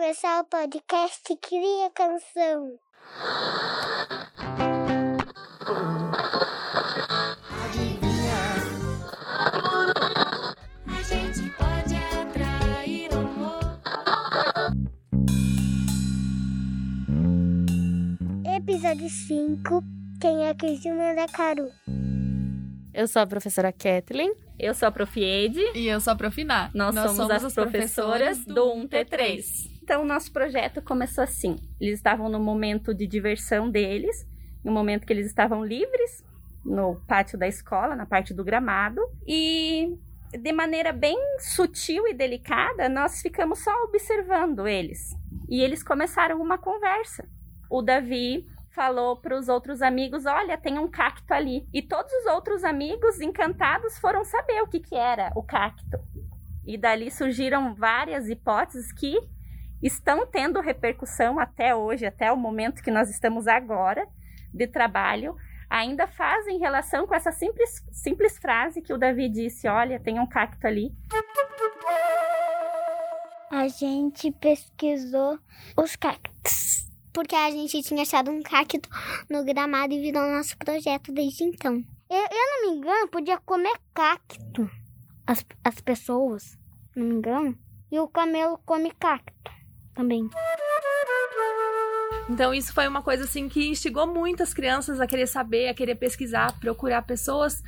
começar o podcast Cria Canção. A gente pode atrair amor. Episódio 5 Quem é Cristina da Caru? Eu sou a professora Kathleen. Eu sou a Prof. Ede. E eu sou a Profiná. Nós, somos, as professoras do 1T3. Então, o nosso projeto começou assim. Eles estavam no momento de diversão deles, no momento que eles estavam livres, no pátio da escola, na parte do gramado. E, de maneira bem sutil e delicada, nós ficamos só observando eles. E eles começaram uma conversa. O Davi falou para os outros amigos: Olha, tem um cacto ali. E todos os outros amigos, encantados, foram saber o que, que era o cacto. E dali surgiram várias hipóteses que estão tendo repercussão até hoje, até o momento que nós estamos agora de trabalho, ainda fazem relação com essa simples, simples frase que o Davi disse: Olha, tem um cacto ali. A gente pesquisou os cactos. Porque a gente tinha achado um cacto no gramado e virou nosso projeto desde então. Eu, eu não me engano, podia comer cacto. As, as pessoas, não me engano. E o camelo come cacto também. Então isso foi uma coisa assim que instigou muito as crianças a querer saber, a querer pesquisar, procurar pessoas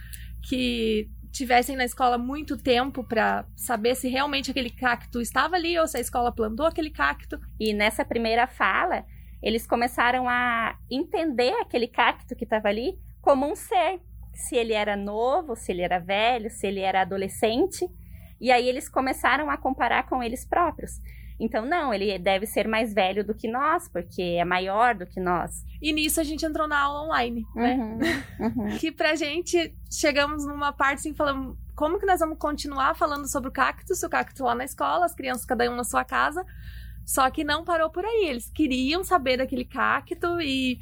que tivessem na escola muito tempo para saber se realmente aquele cacto estava ali ou se a escola plantou aquele cacto. E nessa primeira fala, eles começaram a entender aquele cacto que estava ali como um ser. Se ele era novo, se ele era velho, se ele era adolescente. E aí eles começaram a comparar com eles próprios. Então, não, ele deve ser mais velho do que nós, porque é maior do que nós. E nisso a gente entrou na aula online, né? Uhum, uhum. Que pra gente chegamos numa parte assim, falando como que nós vamos continuar falando sobre o cacto, se o cacto lá na escola, as crianças cada um na sua casa. Só que não parou por aí. Eles queriam saber daquele cacto e,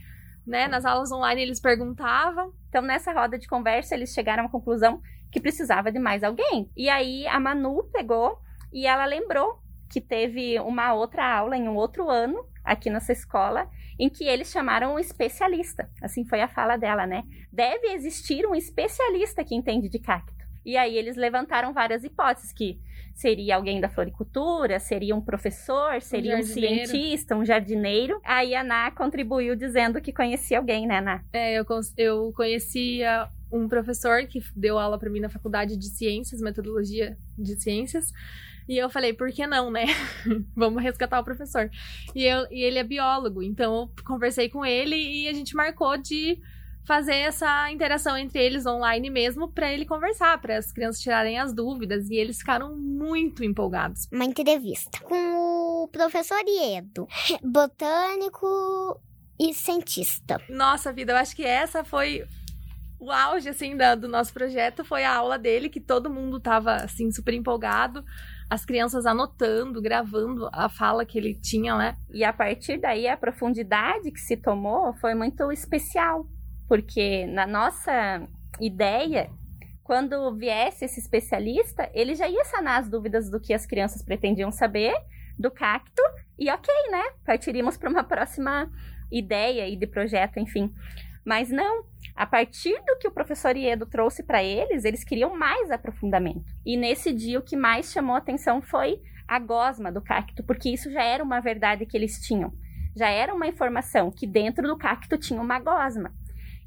né, nas aulas online eles perguntavam. Então, nessa roda de conversa, eles chegaram à conclusão que precisava de mais alguém. E aí a Manu pegou e ela lembrou que teve uma outra aula em um outro ano aqui nessa escola em que eles chamaram um especialista. Assim foi a fala dela, né? Deve existir um especialista que entende de cacto. E aí eles levantaram várias hipóteses que seria alguém da floricultura, seria um professor, seria um, jardineiro. cientista, um jardineiro. Aí a Ná contribuiu dizendo que conhecia alguém, né, Ná? É, eu, eu conhecia um professor que deu aula pra mim na faculdade de ciências, metodologia de ciências. E eu falei, por que não, né? Vamos resgatar o professor. E, eu, e ele é biólogo, então eu conversei com ele e a gente marcou de fazer essa interação entre eles online mesmo pra ele conversar, para as crianças tirarem as dúvidas. E eles ficaram muito empolgados. Uma entrevista com o professor Iedo, botânico e cientista. Nossa vida, eu acho que essa foi o auge, assim, da- do nosso projeto. Foi a aula dele, que todo mundo tava, assim, super empolgado. As crianças anotando, gravando a fala que ele tinha, né? E a partir daí, a profundidade que se tomou foi muito especial, porque na nossa ideia, quando viesse esse especialista, ele já ia sanar as dúvidas do que as crianças pretendiam saber do cacto, e ok, né? Partiríamos para uma próxima ideia e de projeto, enfim. Mas não, a partir do que o professor Iedo trouxe para eles, eles queriam mais aprofundamento. E nesse dia o que mais chamou a atenção foi a gosma do cacto, porque isso já era uma verdade que eles tinham. Já era uma informação que dentro do cacto tinha uma gosma.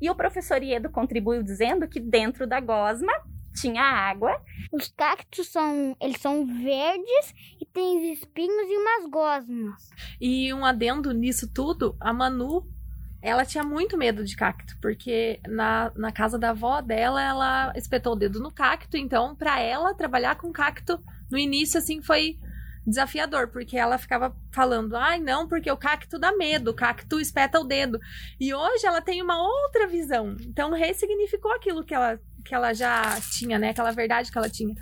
E o professor Iedo contribuiu dizendo que dentro da gosma tinha água. Os cactos são, eles são verdes e têm espinhos e umas gosmas. E um adendo nisso tudo, a Manu, ela tinha muito medo de cacto, porque na, na casa da avó dela, ela espetou o dedo no cacto, então pra ela trabalhar com cacto no início assim foi desafiador, porque ela ficava falando: "Ai, não, porque o cacto dá medo, o cacto espeta o dedo". E hoje ela tem uma outra visão. Então ressignificou aquilo que ela que ela já tinha, né? Aquela verdade que ela tinha.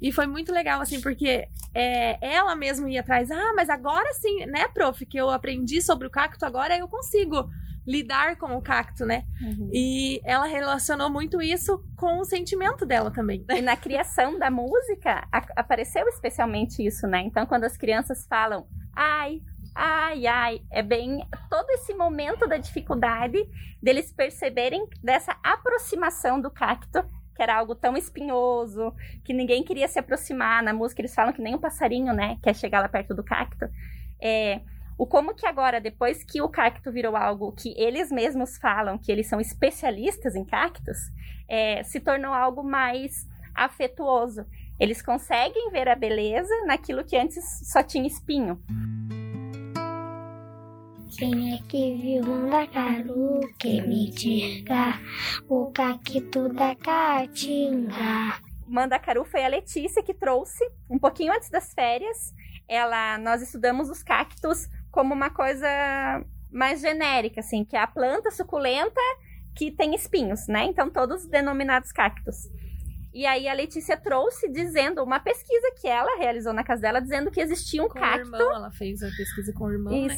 E foi muito legal, assim, porque é, ela mesma ia atrás. Ah, mas agora sim, né, prof, que eu aprendi sobre o cacto, agora eu consigo lidar com o cacto, né? E ela relacionou muito isso com o sentimento dela também. E na criação da música apareceu especialmente isso, né? Então, quando as crianças falam ai, ai, ai. É bem todo esse momento da dificuldade deles perceberem dessa aproximação do cacto, que era algo tão espinhoso, que ninguém queria se aproximar. Na música eles falam que nem um passarinho, né, quer chegar lá perto do cacto. É, o como que agora, depois que o cacto virou algo que eles mesmos falam que eles são especialistas em cactos, é, se tornou algo mais afetuoso. Eles conseguem ver a beleza naquilo que antes só tinha espinho. Quem é que viu Mandacaru que me diga o cacto da caatinga? Mandacaru foi a Letícia que trouxe, um pouquinho antes das férias. Ela, nós estudamos os cactos como uma coisa mais genérica, assim, que é a planta suculenta que tem espinhos, né? Então, todos denominados cactos. E aí a Letícia trouxe dizendo uma pesquisa que ela realizou na casa dela, dizendo que existia um Com o cacto. irmão, ela fez a pesquisa com o irmão, né?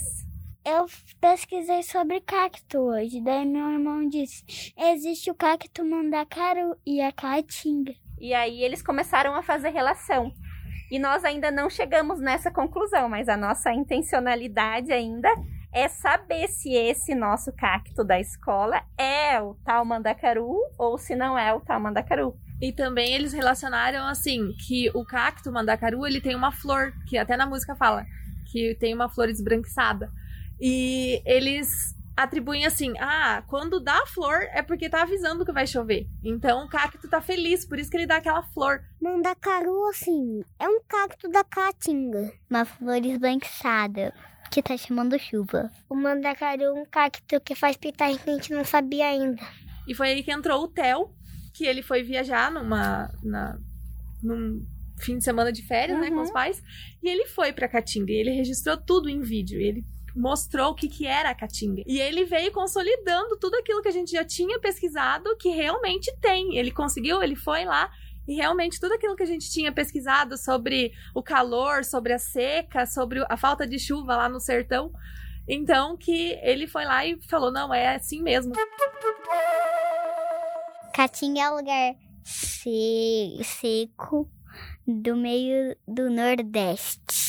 Eu pesquisei sobre cacto hoje, daí meu irmão disse: existe o cacto mandacaru e a caatinga. E aí eles começaram a fazer relação. E nós ainda não chegamos nessa conclusão, mas a nossa intencionalidade ainda é saber se esse nosso cacto da escola é o tal mandacaru ou se não é o tal mandacaru. E também eles relacionaram assim que o cacto mandacaru ele tem uma flor que até na música fala que tem uma flor esbranquiçada e eles atribuem assim: ah, quando dá a flor é porque tá avisando que vai chover. Então o cacto tá feliz, por isso que ele dá aquela flor. Mandacaru, assim, é um cacto da caatinga. Uma flor esbranquiçada, que tá chamando chuva. O mandacaru é um cacto que faz pitagem que a gente não sabia ainda. E foi aí que entrou o Theo, que ele foi viajar numa na, num fim de semana de férias, né, com os pais, e ele foi pra Caatinga, e ele registrou tudo em vídeo. Ele mostrou o que, que era a Caatinga. E ele veio consolidando tudo aquilo que a gente já tinha pesquisado, que realmente tem. Ele conseguiu, ele foi lá e realmente tudo aquilo que a gente tinha pesquisado sobre o calor, sobre a seca, sobre a falta de chuva lá no sertão. Então que ele foi lá e falou: "Não, é assim mesmo". Caatinga é um lugar se- seco do meio do Nordeste.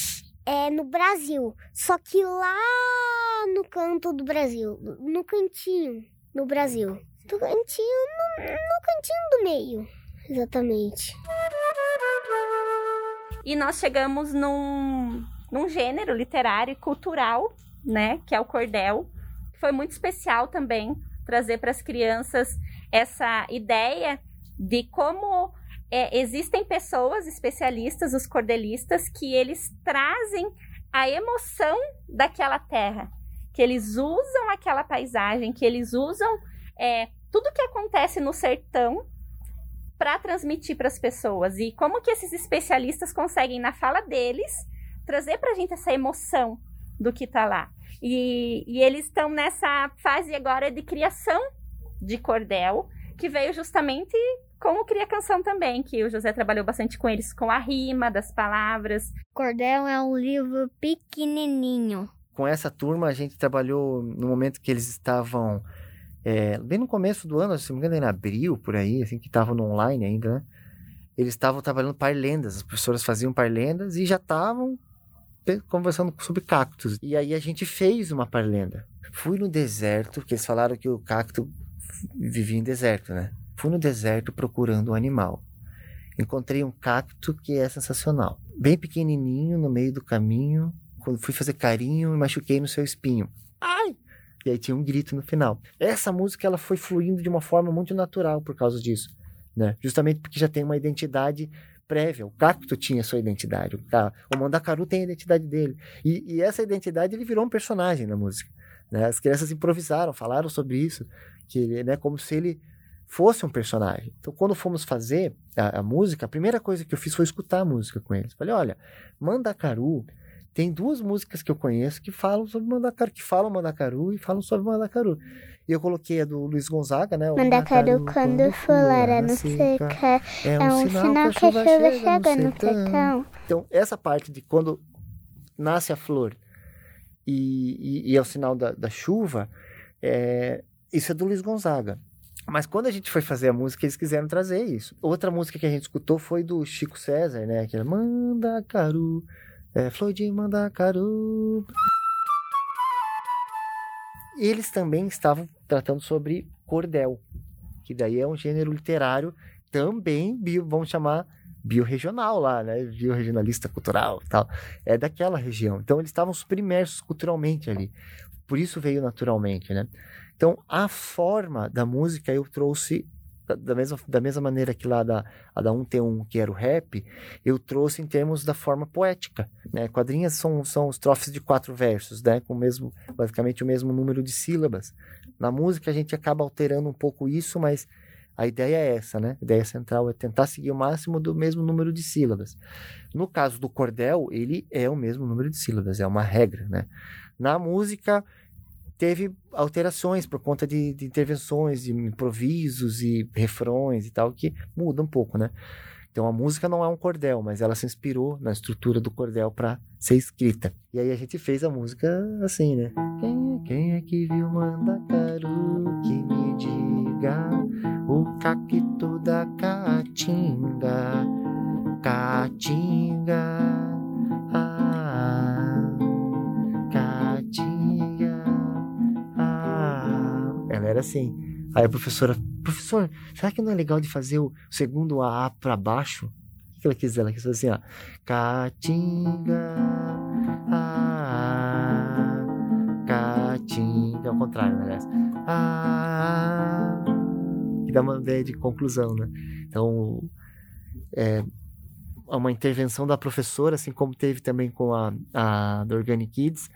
É no Brasil, só que lá no canto do Brasil, no cantinho, no Brasil. Do cantinho, no, no cantinho do meio, exatamente. E nós chegamos num, num gênero literário e cultural, né, que é o cordel. Foi muito especial também trazer para as crianças essa ideia de como é, existem pessoas especialistas, os cordelistas, que eles trazem a emoção daquela terra, que eles usam aquela paisagem, que eles usam é, tudo que acontece no sertão para transmitir para as pessoas. E como que esses especialistas conseguem na fala deles trazer para a gente essa emoção do que está lá? E, e eles estão nessa fase agora de criação de cordel que veio justamente com o Cria Canção também, que o José trabalhou bastante com eles, com a rima das palavras. Cordel é um livro pequenininho. Com essa turma, a gente trabalhou no momento que eles estavam. é, bem no começo do ano, se não me engano, em abril, por aí, assim, que estavam no online ainda, né? Eles estavam trabalhando parlendas, as professoras faziam parlendas e já estavam conversando sobre cactos. E aí a gente fez uma parlenda. Fui no deserto, porque eles falaram que o cacto vivia em deserto, né? Fui no deserto procurando um animal. Encontrei um cacto que é sensacional. Bem pequenininho, no meio do caminho. Quando fui fazer carinho, me machuquei no seu espinho. Ai! E aí tinha um grito no final. Essa música ela foi fluindo de uma forma muito natural por causa disso, né? Justamente porque já tem uma identidade prévia. O cacto tinha sua identidade. O, ca... o mandacaru tem a identidade dele. E, e essa identidade ele virou um personagem na música. Né? As crianças improvisaram, falaram sobre isso, que né, como se ele fosse um personagem. Então, quando fomos fazer a, a música, a primeira coisa que eu fiz foi escutar a música com eles. Falei, olha, Mandacaru tem duas músicas que eu conheço que falam sobre Mandacaru, que falam Mandacaru e falam sobre Mandacaru. E eu coloquei a do Luiz Gonzaga, né? Mandacaru, quando fulara no seca, seca, é um sinal que a chuva chega no sertão. Então, essa parte de quando nasce a flor e, e- e é o sinal da, da chuva, é, isso é do Luiz Gonzaga. Mas quando a gente foi fazer a música, eles quiseram trazer isso. Outra música que a gente escutou foi do Chico César, né? Que era Mandacaru, É, Flor de Mandacaru. Eles também estavam tratando sobre cordel, que daí é um gênero literário também, bio, vamos chamar biorregional lá, né? Biorregionalista cultural e tal. É daquela região. Então eles estavam super imersos culturalmente ali. Por isso veio naturalmente, né? Então a forma da música eu trouxe da, mesma, da mesma maneira que lá da, a da 1T1, que era o rap, eu trouxe em termos da forma poética, né? Quadrinhas são, são estrofes de quatro versos, né? Com mesmo, basicamente o mesmo número de sílabas. Na música a gente acaba alterando um pouco isso, mas a ideia é essa, né? A ideia central é tentar seguir o máximo do mesmo número de sílabas. No caso do cordel, ele é o mesmo número de sílabas, é uma regra, né? Na música, teve alterações por conta de, de intervenções, de improvisos e refrões e tal, que muda um pouco, né? Então a música não é um cordel, mas ela se inspirou na estrutura do cordel para ser escrita. E aí a gente fez a música assim, né? Quem é, quem é que viu Mandacaru que me diga o cacto da caatinga? Caatinga. Era assim. Aí a professora, professor, será que não é legal de fazer o segundo A para baixo? O que ela quis dizer? Ela quis fazer assim, ó. Caatinga. Ah, caatinga. Ao contrário, né? Ah, que dá uma ideia de conclusão, né? Então, é uma intervenção da professora, assim como teve também com a, a do Organic Kids,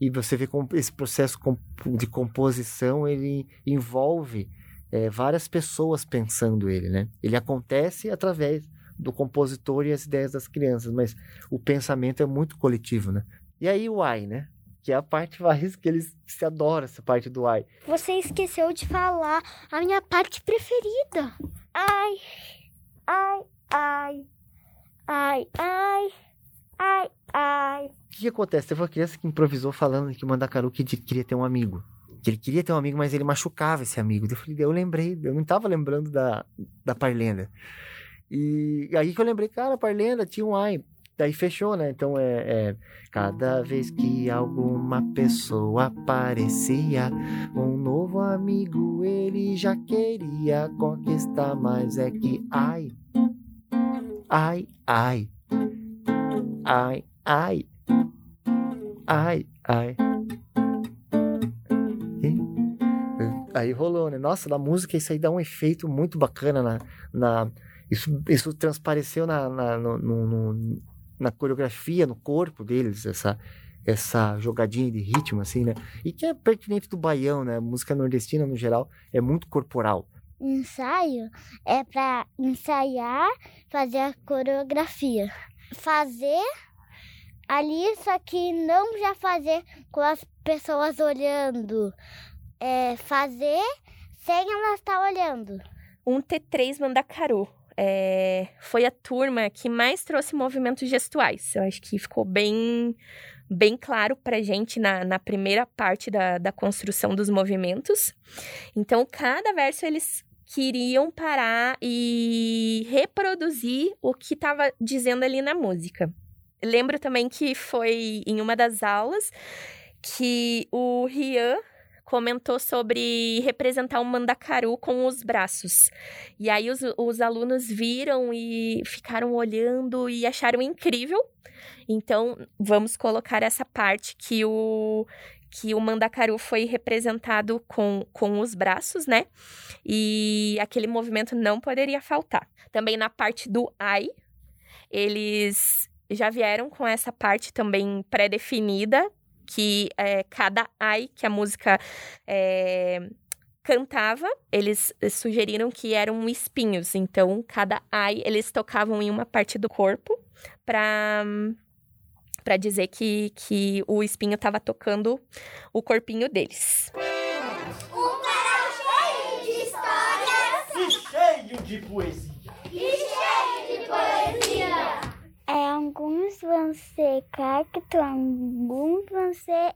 e você vê como esse processo de composição ele envolve é, várias pessoas pensando ele, né? Ele acontece através do compositor e as ideias das crianças, mas o pensamento é muito coletivo, né? E aí o ai, né? Que é a parte mais que eles se adoram essa parte do ai. Você esqueceu de falar a minha parte preferida. Ai, ai, ai, ai, ai, ai, ai. O que, acontece? Teve uma criança que improvisou falando que o Mandacaru que queria ter um amigo. Que ele queria ter um amigo, mas ele machucava esse amigo. Eu falei, eu lembrei, eu não estava lembrando da, da Parlenda. E aí que eu lembrei, cara, Parlenda tinha um ai. Daí fechou, né? Então é, é cada vez que alguma pessoa aparecia, um novo amigo ele já queria conquistar, mas é que ai, ai, ai, ai, ai, ai, ai. Aí rolou, né? Nossa, na música isso aí dá um efeito muito bacana na. na isso, isso transpareceu na, na, no- no- no- na coreografia, no corpo deles, essa, essa jogadinha de ritmo, assim, né? E que é pertinente do baião, né? A música nordestina, no geral, é muito corporal. Ensaio é pra ensaiar, fazer a coreografia. Fazer ali, só que não já fazer com as pessoas olhando. É fazer sem elas estar olhando. Um T3 Mandacaru. É, foi a turma que mais trouxe movimentos gestuais. Eu acho que ficou bem, bem claro pra gente na, na primeira parte da, da construção dos movimentos. Então, cada verso eles queriam parar e reproduzir o que estava dizendo ali na música. Lembro também que foi em uma das aulas que o Rian comentou sobre representar um mandacaru com os braços. E aí os, os alunos viram e ficaram olhando e acharam incrível. Então, vamos colocar essa parte que o que o mandacaru foi representado com, com os braços, né? E aquele movimento não poderia faltar. Também na parte do ai, eles já vieram com essa parte também pré-definida, que é cada ai que a música é, cantava, eles sugeriram que eram espinhos. Então, cada ai eles tocavam em uma parte do corpo para para dizer que, que o espinho estava tocando o corpinho deles. Um canal cheio de histórias cheio de poesia. e cheio de poesia. É, alguns vão ser cacto, alguns vão ser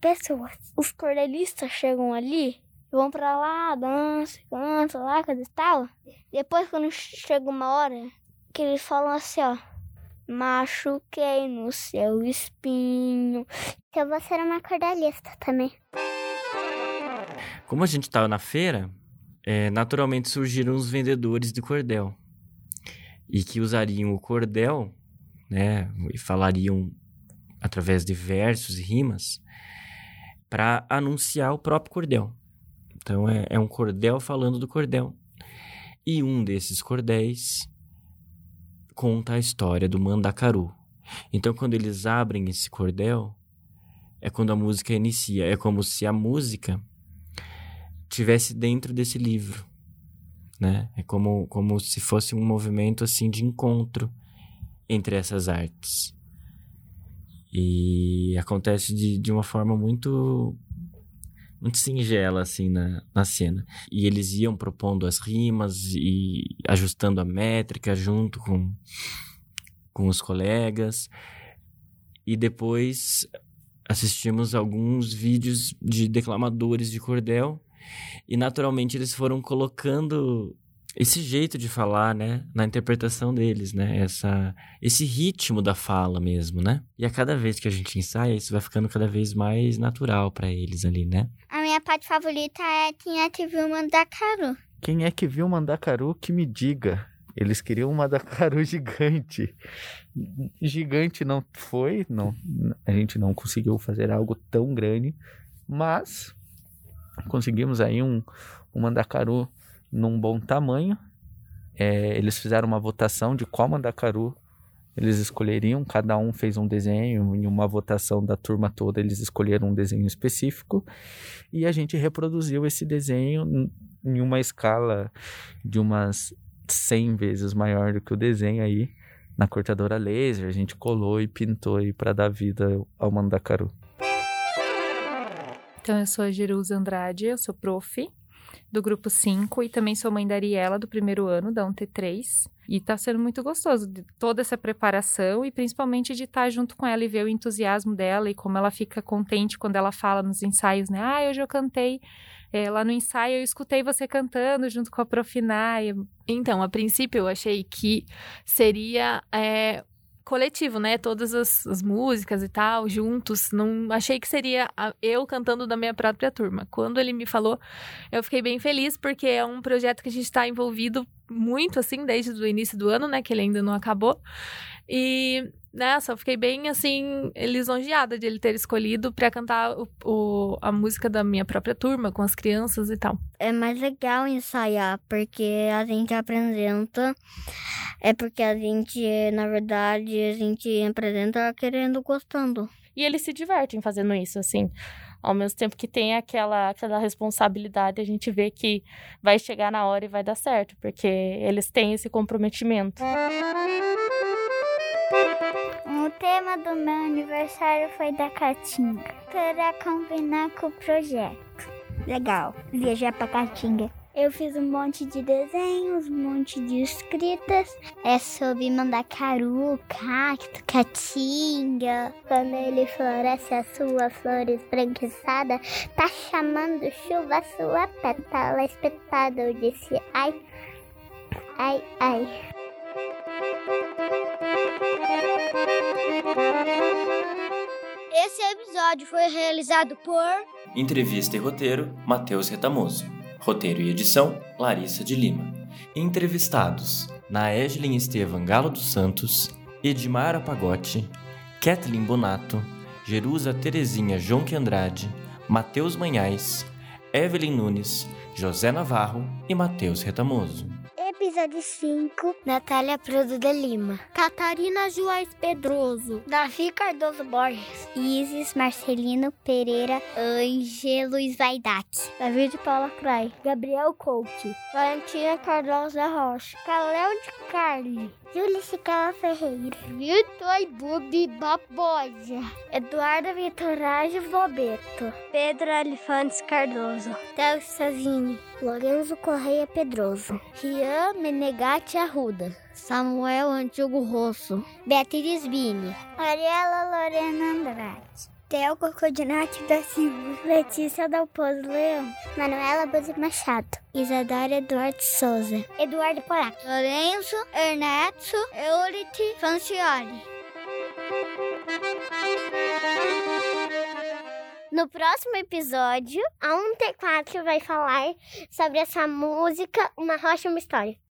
pessoas. Os cordelistas chegam ali, vão pra lá, dançam, cantam lá, coisa e tal. Depois, quando chega uma hora, que eles falam assim, ó. Machuquei no seu espinho. Então você era uma cordalista também. Como a gente estava na feira, é, naturalmente surgiram os vendedores de cordel. E que usariam o cordel, né, e falariam através de versos e rimas, para anunciar o próprio cordel. Então é, é um cordel falando do cordel. E um desses cordéis conta a história do mandacaru. Então quando eles abrem esse cordel, é quando a música inicia. É como se a música tivesse dentro desse livro, né? É como, como se fosse um movimento assim de encontro entre essas artes. E acontece de, de uma forma muito muito singela assim na, na cena. E eles iam propondo as rimas e ajustando a métrica junto com com os colegas. E depois assistimos alguns vídeos de declamadores de cordel e naturalmente eles foram colocando esse jeito de falar, né, na interpretação deles, né, essa esse ritmo da fala mesmo, né? E a cada vez que a gente ensaia, isso vai ficando cada vez mais natural para eles ali, né? Minha parte favorita é quem é que viu Mandacaru. Quem é que viu Mandacaru que me diga? Eles queriam um Mandacaru gigante. Gigante não foi, não, a gente não conseguiu fazer algo tão grande, mas conseguimos aí um, um Mandacaru num bom tamanho. É, eles fizeram uma votação de qual Mandacaru eles escolheriam, cada um fez um desenho, em uma votação da turma toda eles escolheram um desenho específico e a gente reproduziu esse desenho em uma escala de umas 100 vezes maior do que o desenho aí na cortadora laser, a gente colou e pintou aí para dar vida ao Mandacaru. Então, eu sou a Jerusa Andrade, eu sou prof do grupo 5 e também sou mãe da Ariela do primeiro ano, da 1T3. E tá sendo muito gostoso toda essa preparação e principalmente de estar junto com ela e ver o entusiasmo dela e como ela fica contente quando ela fala nos ensaios, né? Ah, hoje eu cantei é, lá no ensaio, eu escutei você cantando junto com a Profinai. Então, a princípio eu achei que seria é, coletivo, né? Todas as, as, músicas e tal, juntos. Não achei que seria eu cantando da minha própria turma. Quando ele me falou, eu fiquei bem feliz, porque é um projeto que a gente está envolvido muito, assim, desde o início do ano, né? Que ele ainda não acabou. E nessa, eu fiquei bem assim, lisonjeada de ele ter escolhido para cantar o, o, a música da minha própria turma, com as crianças e tal. É mais legal ensaiar, porque a gente apresenta. É porque a gente, na verdade, a gente apresenta querendo, gostando. E eles se divertem fazendo isso, assim. Ao mesmo tempo que tem aquela, aquela responsabilidade, a gente vê que vai chegar na hora e vai dar certo, porque eles têm esse comprometimento. O tema do meu aniversário foi da Caatinga, para combinar com o projeto. Legal, viajar pra Caatinga. Eu fiz um monte de desenhos, um monte de escritas. É sobre mandacaru, cacto, caatinga. Quando ele floresce a sua flor esbranquiçada, tá chamando chuva sua pétala espetada. Eu disse ai, ai, ai. Episódio foi realizado por Entrevista e roteiro, Matheus Retamoso. Roteiro e edição, Larissa de Lima. Entrevistados, Naeslin Estevan Galo dos Santos, Edmar Apagote, Kathleen Bonato, Jerusa Terezinha Jonque Andrade, Matheus Manhais, Evelyn Nunes, José Navarro e Matheus Retamoso. Episódio 5, Natália Prado de Lima, Catarina Joás Pedroso, Davi Cardoso Borges, Isis Marcelino Pereira, Ângelo Vaidate, David Paula Cray, Gabriel Couto, Valentina Cardoso da Rocha, Caléo de Carli, Júlia Cicala Ferreira, Vitor Bubi Barbosa, Eduardo Vitorage Bobeto, Pedro Alifantes Cardoso, Théo Savini, Lorenzo Correia Pedroso, Rian Menegatti Arruda, Samuel Antigo Rosso, Beatriz Bini, Ariela Lorena Andrade, Theo Cocodinac da Silva. Letícia Dalpozo Leão. Manuela Buzi Machado. Isadora Eduardo Souza. Eduardo Porac. Lourenço Ernesto Euriti Fancioli. No próximo episódio, a 1T4 vai falar sobre essa música Uma Rocha, Uma História.